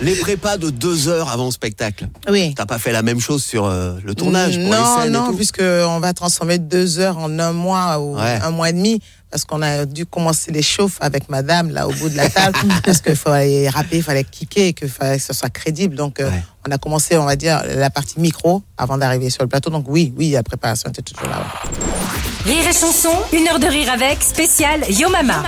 Les prépas de deux heures avant le spectacle. Oui. T'as pas fait la même chose sur euh, le tournage pour les Non, scènes et non, tout puisqu'on va transformer deux heures en un mois ou Ouais. un mois et demi. Parce qu'on a dû commencer les chauffes avec madame, là, au bout de la table. parce qu'il fallait rapper, il fallait kicker, qu'il fallait que ce soit crédible. Donc, euh, Ouais. on a commencé, on va dire, la partie micro avant d'arriver sur le plateau. Donc, oui, oui, la préparation était toujours là. ouais. Rire et chanson, une heure de rire avec, spécial Yo Mama.